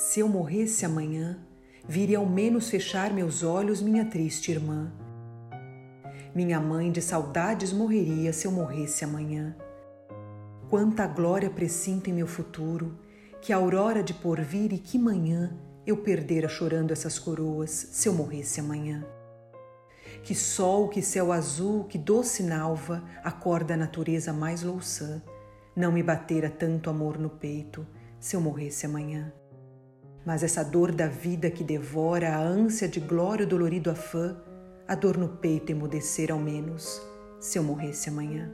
Se eu morresse amanhã, viria ao menos fechar meus olhos minha triste irmã. Minha mãe de saudades morreria se eu morresse amanhã. Quanta glória presinto em meu futuro, que aurora de porvir e que manhã eu perdera chorando essas coroas se eu morresse amanhã. Que sol, que céu azul, que doce nalva acorda a natureza mais louçã, não me batera tanto amor no peito se eu morresse amanhã. Mas essa dor da vida que devora a ânsia de glória o dolorido afã, a dor no peito emudecer ao menos, se eu morresse amanhã.